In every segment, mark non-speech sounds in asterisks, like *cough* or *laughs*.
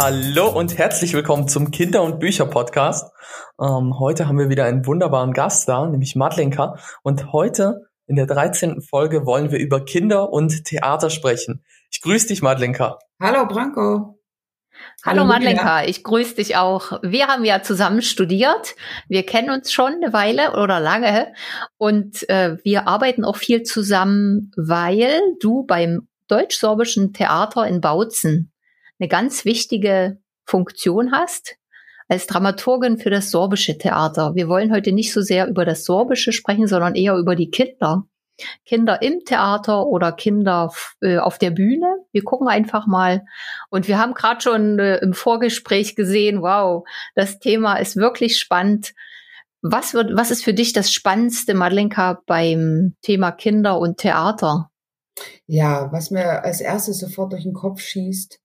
Hallo und herzlich willkommen zum Kinder- und Bücher-Podcast. Ähm, heute haben wir wieder einen wunderbaren Gast da, nämlich Madlenka. Und heute in der 13. Folge wollen wir über Kinder und Theater sprechen. Ich grüße dich, Madlenka. Hallo, Branko. Hallo, Hallo Madlenka, ich grüße dich auch. Wir haben ja zusammen studiert. Wir kennen uns schon eine Weile oder lange und äh, wir arbeiten auch viel zusammen, weil du beim deutsch-sorbischen Theater in Bautzen eine ganz wichtige Funktion hast als Dramaturgin für das sorbische Theater. Wir wollen heute nicht so sehr über das sorbische sprechen, sondern eher über die Kinder. Kinder im Theater oder Kinder äh, auf der Bühne. Wir gucken einfach mal. Und wir haben gerade schon äh, im Vorgespräch gesehen, wow, das Thema ist wirklich spannend. Was wird, was ist für dich das Spannendste, Madelenka, beim Thema Kinder und Theater? Ja, was mir als erstes sofort durch den Kopf schießt,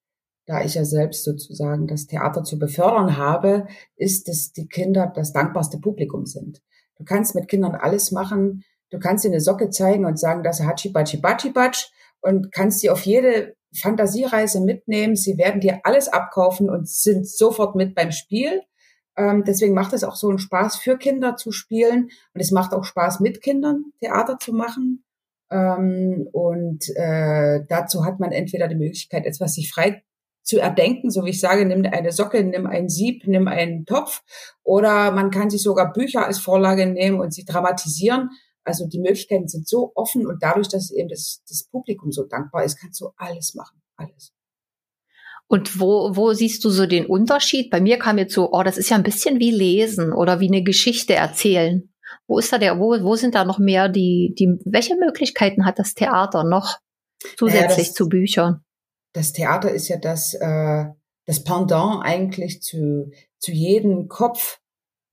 da ich ja selbst sozusagen das Theater zu befördern habe, ist, dass die Kinder das dankbarste Publikum sind. Du kannst mit Kindern alles machen. Du kannst ihnen eine Socke zeigen und sagen, das ist Hachi Bachi Bachi Batsch und kannst sie auf jede Fantasiereise mitnehmen. Sie werden dir alles abkaufen und sind sofort mit beim Spiel. Ähm, deswegen macht es auch so einen Spaß für Kinder zu spielen und es macht auch Spaß mit Kindern Theater zu machen. Ähm, und äh, dazu hat man entweder die Möglichkeit, etwas sich frei zu erdenken, so wie ich sage, nimm eine Socke, nimm ein Sieb, nimm einen Topf oder man kann sich sogar Bücher als Vorlage nehmen und sie dramatisieren. Also die Möglichkeiten sind so offen und dadurch, dass eben das, das Publikum so dankbar ist, kannst du alles machen, alles. Und wo, wo siehst du so den Unterschied? Bei mir kam jetzt so, oh, das ist ja ein bisschen wie lesen oder wie eine Geschichte erzählen. Wo ist da der, wo, wo sind da noch mehr die, die, welche Möglichkeiten hat das Theater noch zusätzlich naja, das, zu Büchern? Das Theater ist ja das, äh, das Pendant eigentlich zu, zu jedem Kopf,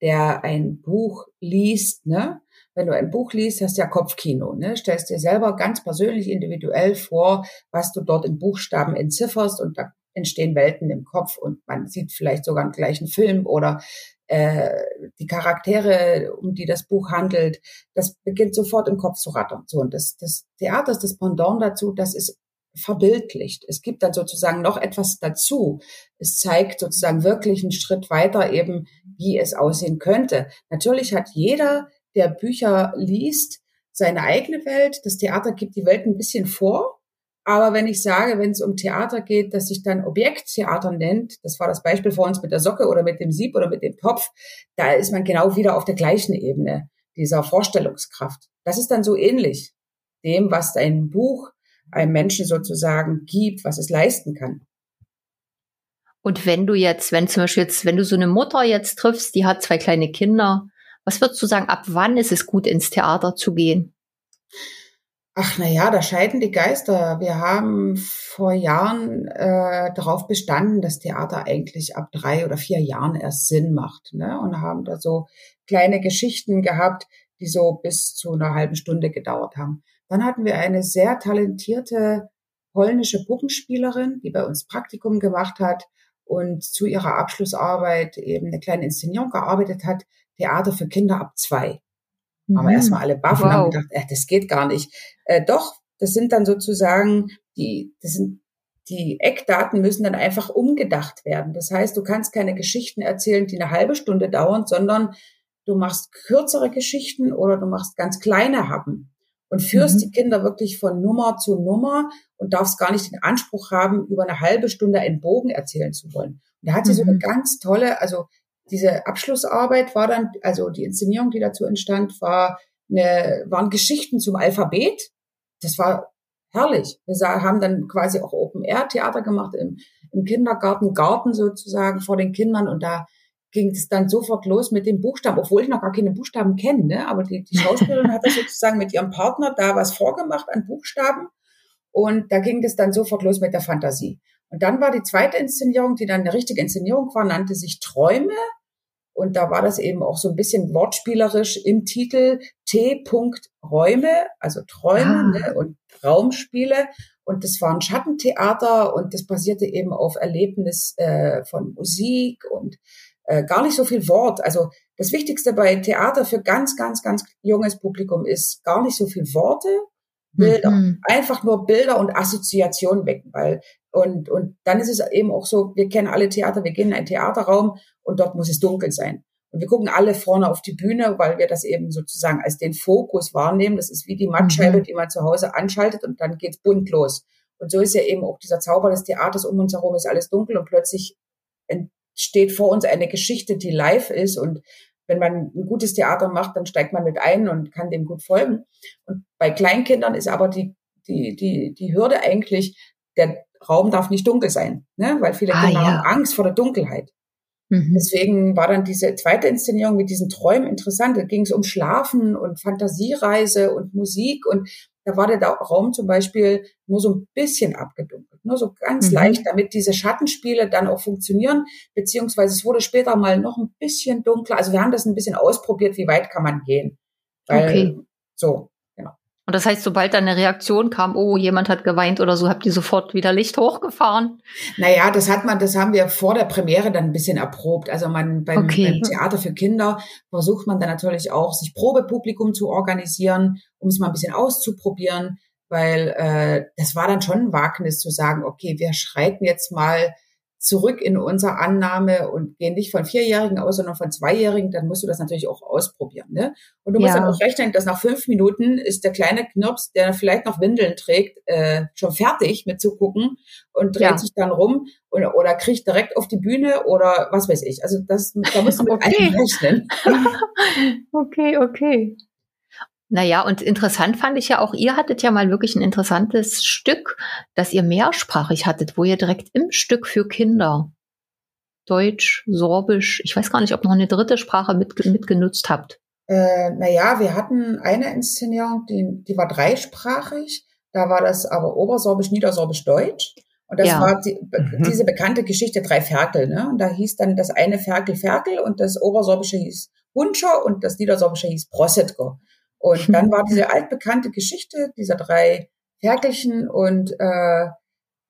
der ein Buch liest, ne? Wenn du ein Buch liest, hast du ja Kopfkino, ne? Stellst dir selber ganz persönlich, individuell vor, was du dort in Buchstaben entzifferst und da entstehen Welten im Kopf und man sieht vielleicht sogar einen gleichen Film oder äh, die Charaktere, um die das Buch handelt, das beginnt sofort im Kopf zu rattern. So und das, das Theater ist das Pendant dazu, das ist verbildlicht. Es gibt dann sozusagen noch etwas dazu. Es zeigt sozusagen wirklich einen Schritt weiter eben, wie es aussehen könnte. Natürlich hat jeder, der Bücher liest, seine eigene Welt. Das Theater gibt die Welt ein bisschen vor. Aber wenn ich sage, wenn es um Theater geht, dass sich dann Objekttheater nennt, das war das Beispiel vor uns mit der Socke oder mit dem Sieb oder mit dem Topf, da ist man genau wieder auf der gleichen Ebene dieser Vorstellungskraft. Das ist dann so ähnlich dem, was ein Buch einem Menschen sozusagen gibt, was es leisten kann. Und wenn du jetzt, wenn zum Beispiel jetzt, wenn du so eine Mutter jetzt triffst, die hat zwei kleine Kinder, was würdest du sagen, ab wann ist es gut, ins Theater zu gehen? Ach, na ja, da scheiden die Geister. Wir haben vor Jahren äh, darauf bestanden, dass Theater eigentlich ab drei oder vier Jahren erst Sinn macht. Ne? Und haben da so kleine Geschichten gehabt, die so bis zu einer halben Stunde gedauert haben. Dann hatten wir eine sehr talentierte polnische Puppenspielerin, die bei uns Praktikum gemacht hat und zu ihrer Abschlussarbeit eben eine kleine Inszenierung gearbeitet hat, Theater für Kinder ab zwei. Mhm. Haben wir erstmal alle baffen wow. haben gedacht, äh, das geht gar nicht. Äh, doch, das sind dann sozusagen die, das sind die Eckdaten müssen dann einfach umgedacht werden. Das heißt, du kannst keine Geschichten erzählen, die eine halbe Stunde dauern, sondern du machst kürzere Geschichten oder du machst ganz kleine Happen und führst mhm. die Kinder wirklich von Nummer zu Nummer und darfst gar nicht den Anspruch haben, über eine halbe Stunde einen Bogen erzählen zu wollen. Und da hat sie mhm. so eine mhm. ganz tolle, also diese Abschlussarbeit war dann, also die Inszenierung, die dazu entstand, war eine, waren Geschichten zum Alphabet. Das war herrlich. Wir haben dann quasi auch Open-Air-Theater gemacht im, im Kindergarten, Garten sozusagen vor den Kindern und da ging es dann sofort los mit den Buchstaben, obwohl ich noch gar keine Buchstaben kenne, ne? aber die, die Schauspielerin hat das sozusagen mit ihrem Partner da was vorgemacht an Buchstaben und da ging es dann sofort los mit der Fantasie. Und dann war die zweite Inszenierung, die dann eine richtige Inszenierung war, nannte sich Träume und da war das eben auch so ein bisschen wortspielerisch im Titel T. Räume, also Träume ah. ne? und Raumspiele. Und das war ein Schattentheater und das basierte eben auf Erlebnis äh, von Musik und äh, gar nicht so viel Wort. Also das Wichtigste bei Theater für ganz, ganz, ganz junges Publikum ist gar nicht so viel Worte, Bilder. Mhm. Einfach nur Bilder und Assoziationen wecken, weil und, und dann ist es eben auch so, wir kennen alle Theater, wir gehen in einen Theaterraum und dort muss es dunkel sein. Und wir gucken alle vorne auf die Bühne, weil wir das eben sozusagen als den Fokus wahrnehmen. Das ist wie die Mattscheibe, mhm. die man zu Hause anschaltet und dann geht's bunt los. Und so ist ja eben auch dieser Zauber des Theaters um uns herum ist alles dunkel und plötzlich entsteht vor uns eine Geschichte, die live ist und wenn man ein gutes Theater macht, dann steigt man mit ein und kann dem gut folgen. Und bei Kleinkindern ist aber die, die, die, die Hürde eigentlich, der Raum darf nicht dunkel sein, ne? weil viele ah, Kinder ja. haben Angst vor der Dunkelheit. Mhm. Deswegen war dann diese zweite Inszenierung mit diesen Träumen interessant. Da ging es um Schlafen und Fantasiereise und Musik und da war der Raum zum Beispiel nur so ein bisschen abgedunkelt, nur so ganz mhm. leicht, damit diese Schattenspiele dann auch funktionieren, beziehungsweise es wurde später mal noch ein bisschen dunkler. Also wir haben das ein bisschen ausprobiert, wie weit kann man gehen. Weil, okay. So, und das heißt, sobald da eine Reaktion kam, oh, jemand hat geweint oder so, habt ihr sofort wieder Licht hochgefahren? Naja, das hat man, das haben wir vor der Premiere dann ein bisschen erprobt. Also man beim, okay. beim Theater für Kinder versucht man dann natürlich auch, sich Probepublikum zu organisieren, um es mal ein bisschen auszuprobieren, weil äh, das war dann schon ein Wagnis zu sagen, okay, wir schreiten jetzt mal zurück in unsere Annahme und gehen nicht von Vierjährigen aus, sondern von Zweijährigen, dann musst du das natürlich auch ausprobieren. Ne? Und du musst ja. dann auch rechnen, dass nach fünf Minuten ist der kleine Knirps, der vielleicht noch Windeln trägt, äh, schon fertig mit zu gucken und dreht ja. sich dann rum und, oder kriegt direkt auf die Bühne oder was weiß ich. Also das, da musst du mit *laughs* okay. rechnen. *laughs* okay, okay. Naja, und interessant fand ich ja auch, ihr hattet ja mal wirklich ein interessantes Stück, das ihr mehrsprachig hattet, wo ihr direkt im Stück für Kinder Deutsch, Sorbisch, ich weiß gar nicht, ob noch eine dritte Sprache mit, mitgenutzt habt. Äh, naja, wir hatten eine Inszenierung, die, die war dreisprachig. Da war das aber Obersorbisch, Niedersorbisch, Deutsch. Und das ja. war die, mhm. diese bekannte Geschichte drei Ferkel. Ne? Und da hieß dann das eine Ferkel Ferkel und das Obersorbische hieß Hunscher und das Niedersorbische hieß Brossetko. Und *laughs* dann war diese altbekannte Geschichte dieser drei Ferkelchen und äh,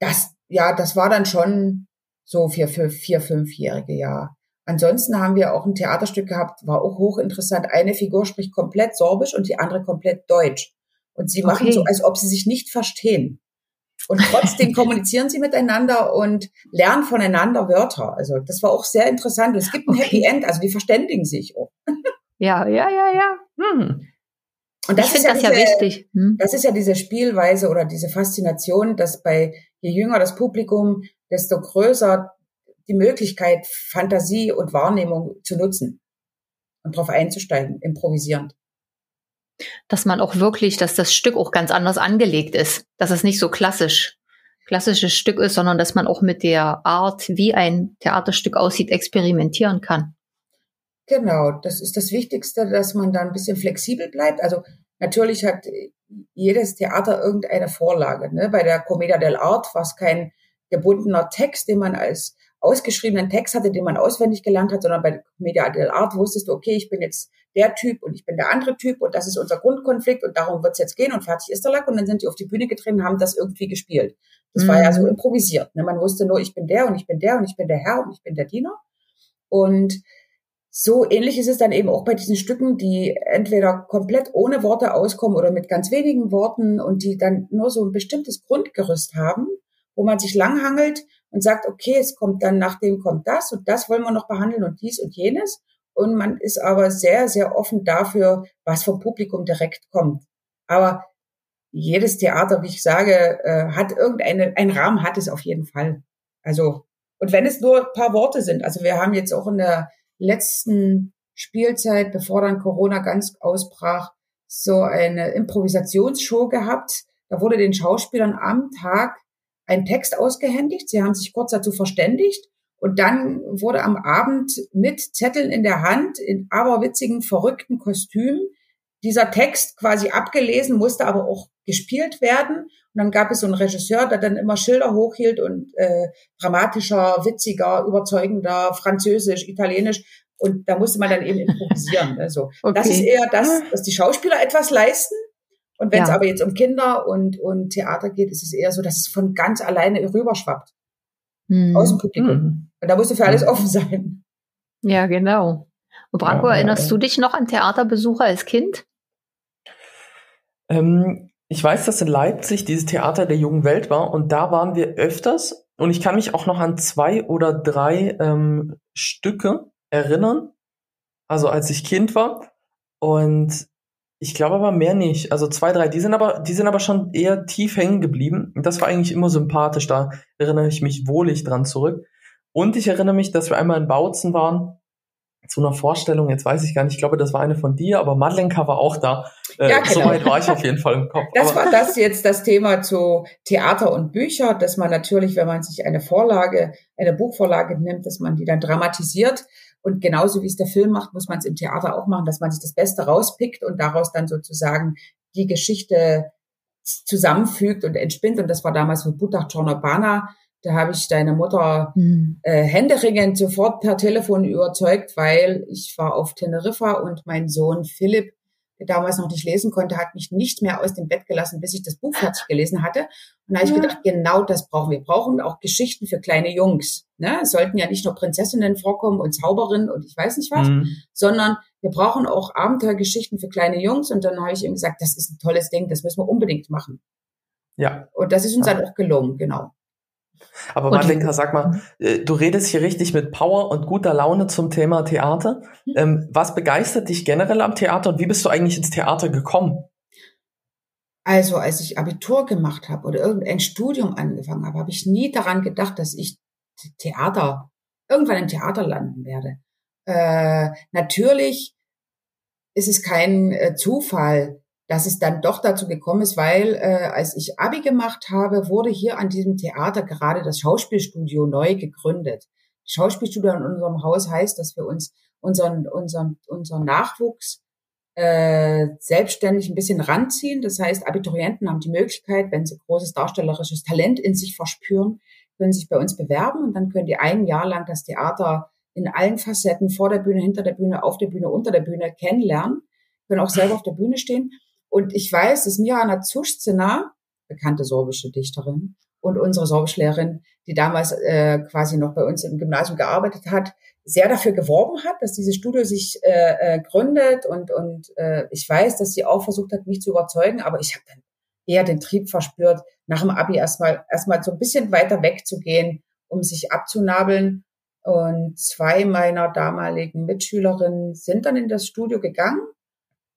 das, ja, das war dann schon so für, für vier, fünfjährige, ja. Ansonsten haben wir auch ein Theaterstück gehabt, war auch hochinteressant. Eine Figur spricht komplett Sorbisch und die andere komplett Deutsch. Und sie machen okay. so, als ob sie sich nicht verstehen. Und trotzdem *laughs* kommunizieren sie miteinander und lernen voneinander Wörter. Also das war auch sehr interessant. Und es gibt ein okay. Happy End, also die verständigen sich auch. Ja, ja, ja, ja. Hm. Und das ich ist ja das diese, ja wichtig. Hm? Das ist ja diese Spielweise oder diese Faszination, dass bei je jünger das Publikum, desto größer die Möglichkeit, Fantasie und Wahrnehmung zu nutzen und darauf einzusteigen, improvisierend. Dass man auch wirklich, dass das Stück auch ganz anders angelegt ist, dass es nicht so klassisch, klassisches Stück ist, sondern dass man auch mit der Art, wie ein Theaterstück aussieht, experimentieren kann. Genau, das ist das Wichtigste, dass man da ein bisschen flexibel bleibt. Also natürlich hat jedes Theater irgendeine Vorlage. Ne? Bei der Commedia dell'arte war es kein gebundener Text, den man als ausgeschriebenen Text hatte, den man auswendig gelernt hat, sondern bei der Commedia dell'arte wusstest du, okay, ich bin jetzt der Typ und ich bin der andere Typ und das ist unser Grundkonflikt und darum wird's jetzt gehen und fertig ist der Lack und dann sind die auf die Bühne getreten und haben das irgendwie gespielt. Das mhm. war ja so mhm. improvisiert. Ne? Man wusste nur, ich bin der und ich bin der und ich bin der Herr und ich bin der Diener. Und so ähnlich ist es dann eben auch bei diesen Stücken, die entweder komplett ohne Worte auskommen oder mit ganz wenigen Worten und die dann nur so ein bestimmtes Grundgerüst haben, wo man sich langhangelt und sagt, okay, es kommt dann nach dem kommt das und das wollen wir noch behandeln und dies und jenes. Und man ist aber sehr, sehr offen dafür, was vom Publikum direkt kommt. Aber jedes Theater, wie ich sage, äh, hat irgendeine, ein Rahmen hat es auf jeden Fall. Also, und wenn es nur ein paar Worte sind, also wir haben jetzt auch in der letzten Spielzeit, bevor dann Corona ganz ausbrach, so eine Improvisationsshow gehabt. Da wurde den Schauspielern am Tag ein Text ausgehändigt. Sie haben sich kurz dazu verständigt. Und dann wurde am Abend mit Zetteln in der Hand, in aberwitzigen, verrückten Kostümen, dieser Text quasi abgelesen, musste aber auch gespielt werden. Und dann gab es so einen Regisseur, der dann immer Schilder hochhielt und äh, dramatischer, witziger, überzeugender, französisch, italienisch. Und da musste man dann eben improvisieren. Also okay. *laughs* das ist eher das, dass die Schauspieler etwas leisten. Und wenn es ja. aber jetzt um Kinder und, und Theater geht, ist es eher so, dass es von ganz alleine rüberschwappt. Hm. Aus dem Publikum. Hm. Und da musst du für alles offen sein. Ja, genau. Und Branko, ja, erinnerst ja. du dich noch an Theaterbesucher als Kind? Ähm, Ich weiß, dass in Leipzig dieses Theater der jungen Welt war und da waren wir öfters und ich kann mich auch noch an zwei oder drei ähm, Stücke erinnern, also als ich Kind war und ich glaube aber mehr nicht. Also zwei, drei, die sind aber, die sind aber schon eher tief hängen geblieben. Das war eigentlich immer sympathisch. Da erinnere ich mich wohlig dran zurück. Und ich erinnere mich, dass wir einmal in Bautzen waren zu einer Vorstellung, jetzt weiß ich gar nicht, ich glaube, das war eine von dir, aber Madlenka war auch da. Äh, ja, genau. Soweit war ich auf jeden Fall im Kopf. Das aber war das jetzt das Thema zu Theater und Bücher, dass man natürlich, wenn man sich eine Vorlage, eine Buchvorlage nimmt, dass man die dann dramatisiert. Und genauso wie es der Film macht, muss man es im Theater auch machen, dass man sich das Beste rauspickt und daraus dann sozusagen die Geschichte zusammenfügt und entspinnt. Und das war damals mit Butach Czornobana da habe ich deine Mutter mhm. äh, händeringend sofort per Telefon überzeugt, weil ich war auf Teneriffa und mein Sohn Philipp, der damals noch nicht lesen konnte, hat mich nicht mehr aus dem Bett gelassen, bis ich das Buch fertig gelesen hatte. Und da habe ich ja. gedacht, genau das brauchen wir. Wir brauchen auch Geschichten für kleine Jungs. Ne? Es sollten ja nicht nur Prinzessinnen vorkommen und Zauberinnen und ich weiß nicht was, mhm. sondern wir brauchen auch Abenteuergeschichten für kleine Jungs. Und dann habe ich ihm gesagt, das ist ein tolles Ding, das müssen wir unbedingt machen. Ja. Und das ist uns ja. dann auch gelungen, genau. Aber Madlenka, sag mal, mhm. äh, du redest hier richtig mit Power und guter Laune zum Thema Theater. Mhm. Ähm, was begeistert dich generell am Theater und wie bist du eigentlich ins Theater gekommen? Also, als ich Abitur gemacht habe oder irgendein Studium angefangen habe, habe ich nie daran gedacht, dass ich Theater, irgendwann im Theater landen werde. Äh, natürlich ist es kein äh, Zufall, dass es dann doch dazu gekommen ist, weil äh, als ich Abi gemacht habe, wurde hier an diesem Theater gerade das Schauspielstudio neu gegründet. Schauspielstudio in unserem Haus heißt, dass wir uns unseren, unseren, unseren Nachwuchs äh, selbstständig ein bisschen ranziehen. Das heißt, Abiturienten haben die Möglichkeit, wenn sie großes darstellerisches Talent in sich verspüren, können sich bei uns bewerben und dann können die ein Jahr lang das Theater in allen Facetten vor der Bühne, hinter der Bühne, auf der Bühne, unter der Bühne kennenlernen, können auch selber auf der Bühne stehen und ich weiß, dass Mirana Zuschzina, bekannte sorbische Dichterin, und unsere Sorbischlehrerin, die damals äh, quasi noch bei uns im Gymnasium gearbeitet hat, sehr dafür geworben hat, dass dieses Studio sich äh, äh, gründet und und äh, ich weiß, dass sie auch versucht hat, mich zu überzeugen, aber ich habe dann eher den Trieb verspürt, nach dem Abi erstmal erstmal so ein bisschen weiter wegzugehen, um sich abzunabeln. Und zwei meiner damaligen Mitschülerinnen sind dann in das Studio gegangen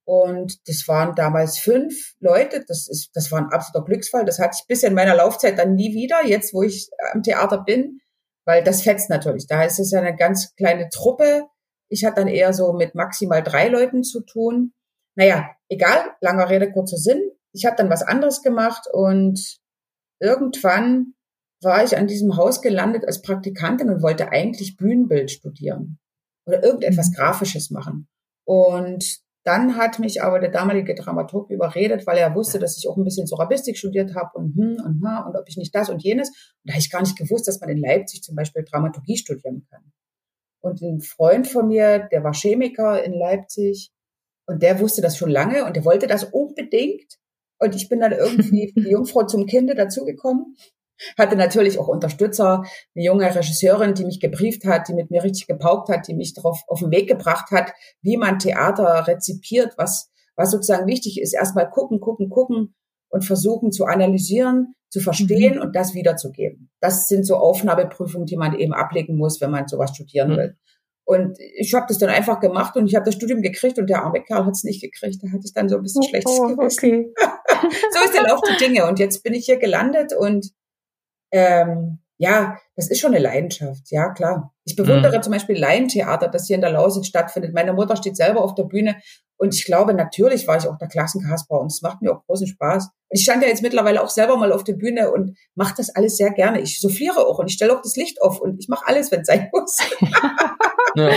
und das waren damals fünf Leute. Das ist, das war ein absoluter Glücksfall. Das hatte ich bisher in meiner Laufzeit dann nie wieder, jetzt wo ich am Theater bin, weil das fetzt natürlich. Da ist es ja eine ganz kleine Truppe. Ich hatte dann eher so mit maximal drei Leuten zu tun. Naja, egal, langer Rede, kurzer Sinn. Ich habe dann was anderes gemacht und irgendwann war ich an diesem Haus gelandet als Praktikantin und wollte eigentlich Bühnenbild studieren oder irgendetwas mhm. Grafisches machen. Und dann hat mich aber der damalige Dramaturg überredet, weil er wusste, dass ich auch ein bisschen Sorabistik studiert habe und hm und hm und ob ich nicht das und jenes. Und da habe ich gar nicht gewusst, dass man in Leipzig zum Beispiel Dramaturgie studieren kann. Und ein Freund von mir, der war Chemiker in Leipzig und der wusste das schon lange und der wollte das unbedingt. Und ich bin dann irgendwie *laughs* die Jungfrau zum Kinde dazugekommen hatte natürlich auch Unterstützer, eine junge Regisseurin, die mich gebrieft hat, die mit mir richtig gepaukt hat, die mich darauf auf den Weg gebracht hat, wie man Theater rezipiert, was, was sozusagen wichtig ist. Erstmal gucken, gucken, gucken und versuchen zu analysieren, zu verstehen mhm. und das wiederzugeben. Das sind so Aufnahmeprüfungen, die man eben ablegen muss, wenn man sowas studieren mhm. will. Und ich habe das dann einfach gemacht und ich habe das Studium gekriegt und der arme Kerl hat es nicht gekriegt. Da hatte ich dann so ein bisschen oh, schlechtes oh, Gewissen. Okay. *laughs* so ist der Lauf der Dinge. Und jetzt bin ich hier gelandet und ähm, ja, das ist schon eine Leidenschaft, ja klar. Ich bewundere mhm. zum Beispiel Laientheater, das hier in der Lausitz stattfindet. Meine Mutter steht selber auf der Bühne und ich glaube, natürlich war ich auch der Klassenkasper und es macht mir auch großen Spaß. Und ich stand ja jetzt mittlerweile auch selber mal auf der Bühne und mache das alles sehr gerne. Ich souffliere auch und ich stelle auch das Licht auf und ich mache alles, wenn es sein muss. *laughs* ja.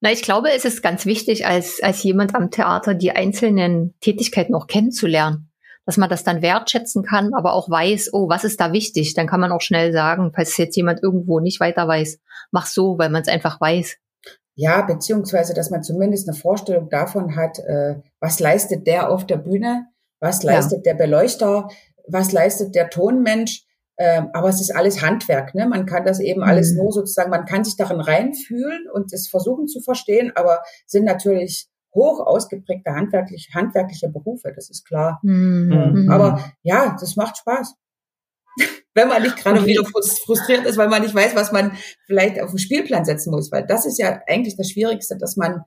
Na, ich glaube, es ist ganz wichtig, als, als jemand am Theater die einzelnen Tätigkeiten auch kennenzulernen dass man das dann wertschätzen kann, aber auch weiß, oh, was ist da wichtig? Dann kann man auch schnell sagen, falls jetzt jemand irgendwo nicht weiter weiß, mach so, weil man es einfach weiß. Ja, beziehungsweise, dass man zumindest eine Vorstellung davon hat, äh, was leistet der auf der Bühne, was leistet ja. der Beleuchter, was leistet der Tonmensch. Ähm, aber es ist alles Handwerk. Ne? Man kann das eben alles mhm. nur sozusagen, man kann sich darin reinfühlen und es versuchen zu verstehen, aber sind natürlich hoch ausgeprägte handwerklich, handwerkliche Berufe, das ist klar. Mhm. Ähm, aber ja, das macht Spaß. *laughs* Wenn man nicht gerade wieder frustriert ist, weil man nicht weiß, was man vielleicht auf den Spielplan setzen muss, weil das ist ja eigentlich das Schwierigste, dass man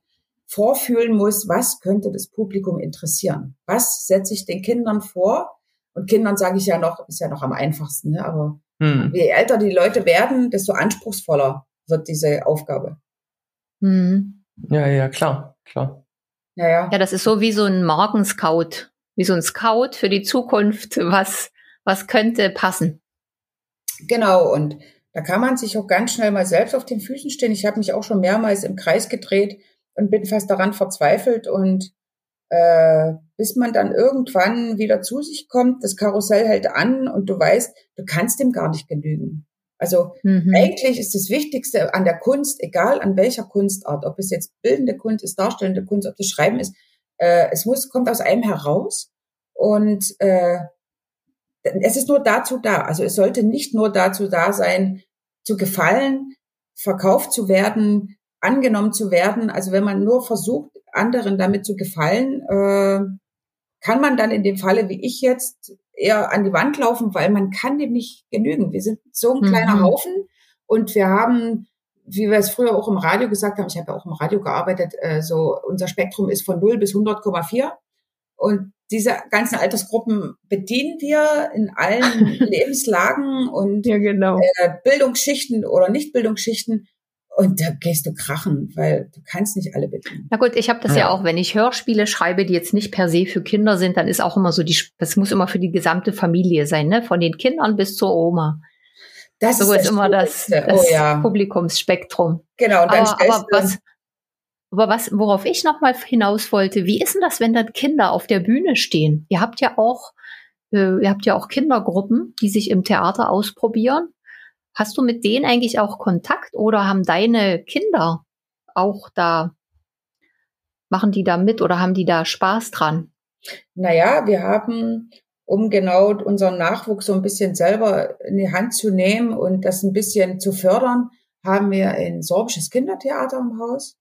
vorfühlen muss, was könnte das Publikum interessieren? Was setze ich den Kindern vor? Und Kindern sage ich ja noch, ist ja noch am einfachsten, ne? aber hm. je älter die Leute werden, desto anspruchsvoller wird diese Aufgabe. Hm. Ja, ja, klar, klar. Ja, ja. ja, das ist so wie so ein Markenscout, wie so ein Scout für die Zukunft. Was, was könnte passen? Genau, und da kann man sich auch ganz schnell mal selbst auf den Füßen stehen. Ich habe mich auch schon mehrmals im Kreis gedreht und bin fast daran verzweifelt und äh, bis man dann irgendwann wieder zu sich kommt, das Karussell hält an und du weißt, du kannst dem gar nicht genügen. Also mhm. eigentlich ist das Wichtigste an der Kunst, egal an welcher Kunstart, ob es jetzt bildende Kunst ist, darstellende Kunst, ob das Schreiben ist, äh, es muss kommt aus einem heraus und äh, es ist nur dazu da. Also es sollte nicht nur dazu da sein, zu gefallen, verkauft zu werden, angenommen zu werden. Also wenn man nur versucht, anderen damit zu gefallen, äh, kann man dann in dem Falle, wie ich jetzt, eher an die Wand laufen, weil man kann dem nicht genügen. Wir sind so ein kleiner mhm. Haufen und wir haben, wie wir es früher auch im Radio gesagt haben, ich habe ja auch im Radio gearbeitet, äh, so unser Spektrum ist von 0 bis 100,4 und diese ganzen Altersgruppen bedienen wir in allen *laughs* Lebenslagen und ja, genau. äh, Bildungsschichten oder Nichtbildungsschichten. Und da gehst du krachen, weil du kannst nicht alle bedienen. Na gut, ich habe das ja. ja. auch, wenn ich Hörspiele schreibe, die jetzt nicht per se für Kinder sind, dann ist auch immer so, die, das muss immer für die gesamte Familie sein, ne? Von den Kindern bis zur Oma. Das so ist, ist immer das, das oh, ja. Publikumsspektrum. Genau. Und dann aber, aber was, aber was, worauf ich noch mal hinaus wollte, wie ist denn das, wenn dann Kinder auf der Bühne stehen? Ihr habt ja auch, äh, ihr habt ja auch Kindergruppen, die sich im Theater ausprobieren. Hast du mit denen eigentlich auch Kontakt oder haben deine Kinder auch da, machen die da mit oder haben die da Spaß dran? Naja, wir haben, um genau unseren Nachwuchs so ein bisschen selber in die Hand zu nehmen und das ein bisschen zu fördern, haben wir ein sorbisches Kindertheater im Haus.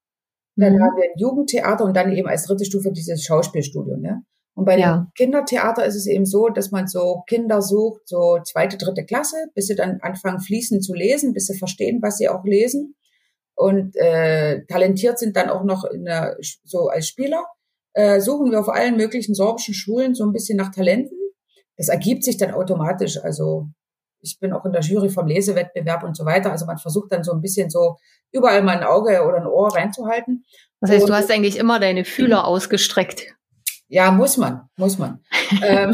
Dann mhm. haben wir ein Jugendtheater und dann eben als dritte Stufe dieses Schauspielstudio. Ne? Und bei ja. dem Kindertheater ist es eben so, dass man so Kinder sucht, so zweite, dritte Klasse, bis sie dann anfangen fließend zu lesen, bis sie verstehen, was sie auch lesen und äh, talentiert sind dann auch noch in der, so als Spieler. Äh, suchen wir auf allen möglichen sorbischen Schulen so ein bisschen nach Talenten. Das ergibt sich dann automatisch. Also ich bin auch in der Jury vom Lesewettbewerb und so weiter. Also man versucht dann so ein bisschen so überall mal ein Auge oder ein Ohr reinzuhalten. Das heißt, und, du hast eigentlich immer deine Fühler ausgestreckt. Ja, muss man, muss man. *laughs* ähm,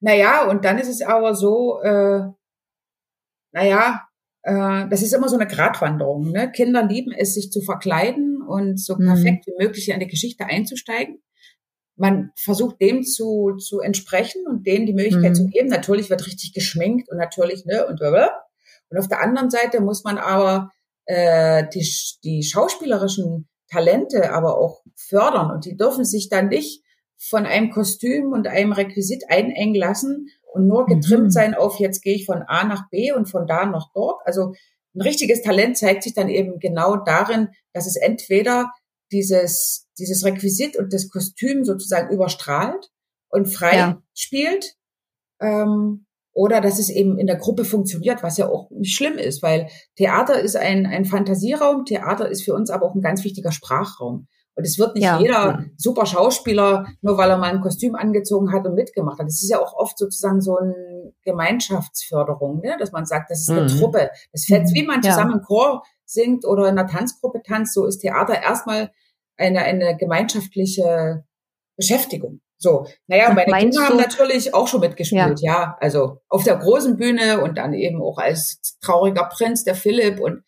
naja, und dann ist es aber so, äh, naja, äh, das ist immer so eine Gratwanderung. Ne? Kinder lieben es, sich zu verkleiden und so mhm. perfekt wie möglich in eine Geschichte einzusteigen. Man versucht dem zu, zu entsprechen und denen die Möglichkeit mhm. zu geben. Natürlich wird richtig geschminkt und natürlich, ne, und und auf der anderen Seite muss man aber äh, die, die schauspielerischen Talente aber auch fördern und die dürfen sich dann nicht von einem Kostüm und einem Requisit einengen lassen und nur getrimmt mhm. sein auf, jetzt gehe ich von A nach B und von da nach dort. Also ein richtiges Talent zeigt sich dann eben genau darin, dass es entweder dieses, dieses Requisit und das Kostüm sozusagen überstrahlt und frei ja. spielt, ähm, oder dass es eben in der Gruppe funktioniert, was ja auch nicht schlimm ist, weil Theater ist ein, ein Fantasieraum, Theater ist für uns aber auch ein ganz wichtiger Sprachraum. Und es wird nicht ja. jeder super Schauspieler, nur weil er mal ein Kostüm angezogen hat und mitgemacht hat. Das ist ja auch oft sozusagen so eine Gemeinschaftsförderung, ne? dass man sagt, das ist eine mhm. Truppe. Das fällt, wie man zusammen ja. im Chor singt oder in einer Tanzgruppe tanzt, so ist Theater erstmal eine, eine gemeinschaftliche Beschäftigung. So, naja, und meine Meinst Kinder haben natürlich auch schon mitgespielt, ja. ja. Also auf der großen Bühne und dann eben auch als trauriger Prinz, der Philipp und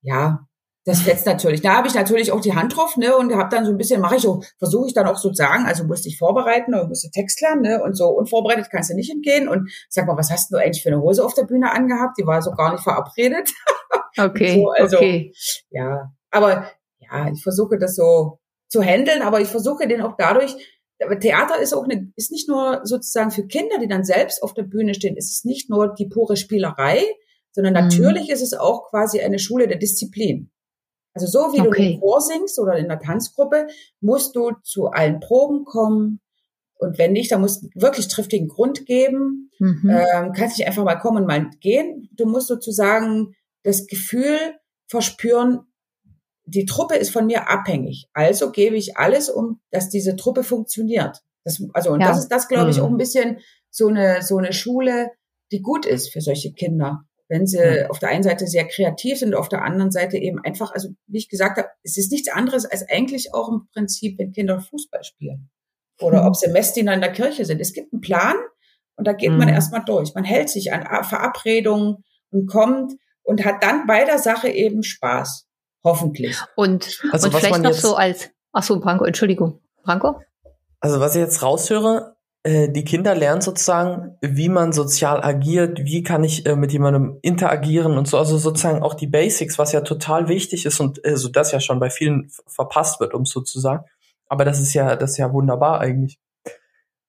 ja, das fetzt natürlich. Da habe ich natürlich auch die Hand drauf, ne, und habe dann so ein bisschen, mache ich so, versuche ich dann auch so zu sagen, also musste ich vorbereiten und musste Text lernen, ne, und so unvorbereitet kannst du nicht entgehen. Und sag mal, was hast du eigentlich für eine Hose auf der Bühne angehabt? Die war so gar nicht verabredet. *laughs* Okay, so, also, okay. Ja, aber ja, ich versuche das so zu handeln, aber ich versuche den auch dadurch, aber Theater ist auch eine, ist nicht nur sozusagen für Kinder, die dann selbst auf der Bühne stehen, ist es nicht nur die pure Spielerei, sondern mhm. natürlich ist es auch quasi eine Schule der Disziplin. Also so wie okay. du vorsingst oder in der Tanzgruppe, musst du zu allen Proben kommen. Und wenn nicht, dann musst du wirklich triftigen Grund geben. Mhm. Ähm, kannst nicht einfach mal kommen und mal gehen. Du musst sozusagen das Gefühl verspüren, die Truppe ist von mir abhängig. Also gebe ich alles, um dass diese Truppe funktioniert. Das, also, und ja. das ist das, glaube ich, mhm. auch ein bisschen so eine, so eine Schule, die gut ist für solche Kinder. Wenn sie auf der einen Seite sehr kreativ sind, auf der anderen Seite eben einfach, also wie ich gesagt habe, es ist nichts anderes als eigentlich auch im Prinzip, wenn Kinder Fußball spielen. Oder mhm. ob sie Messdiener in der Kirche sind. Es gibt einen Plan und da geht man mhm. erstmal durch. Man hält sich an Verabredungen und kommt und hat dann bei der Sache eben Spaß. Hoffentlich. Und, also und vielleicht noch so als, ach so, Branko, Entschuldigung. Branko? Also was ich jetzt raushöre, die Kinder lernen sozusagen, wie man sozial agiert, wie kann ich äh, mit jemandem interagieren und so, also sozusagen auch die Basics, was ja total wichtig ist und äh, so das ja schon bei vielen verpasst wird, um so zu sagen. Aber das ist ja, das ist ja wunderbar eigentlich.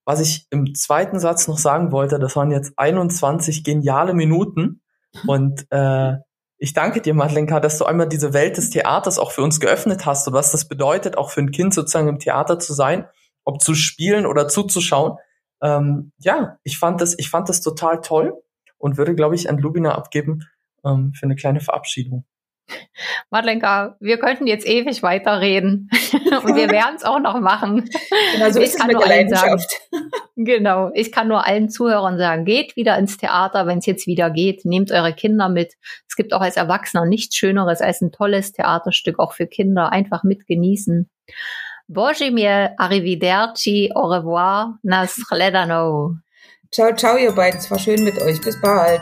Was ich im zweiten Satz noch sagen wollte, das waren jetzt 21 geniale Minuten *laughs* und äh, ich danke dir, Madlenka, dass du einmal diese Welt des Theaters auch für uns geöffnet hast und was das bedeutet, auch für ein Kind sozusagen im Theater zu sein, ob zu spielen oder zuzuschauen. Ähm, ja, ich fand das, ich fand das total toll und würde, glaube ich, an Lubina abgeben ähm, für eine kleine Verabschiedung. *laughs* Madlenka, wir könnten jetzt ewig weiterreden *laughs* und wir werden es auch noch machen. Genau, so ich kann nur allen sagen, genau, ich kann nur allen Zuhörern sagen, geht wieder ins Theater, wenn es jetzt wieder geht, nehmt eure Kinder mit. Es gibt auch als Erwachsener nichts Schöneres als ein tolles Theaterstück, auch für Kinder, einfach mit genießen. Bojimir, arrivederci, au revoir, nas Ciao, ciao ihr beiden, es war schön mit euch, bis bald.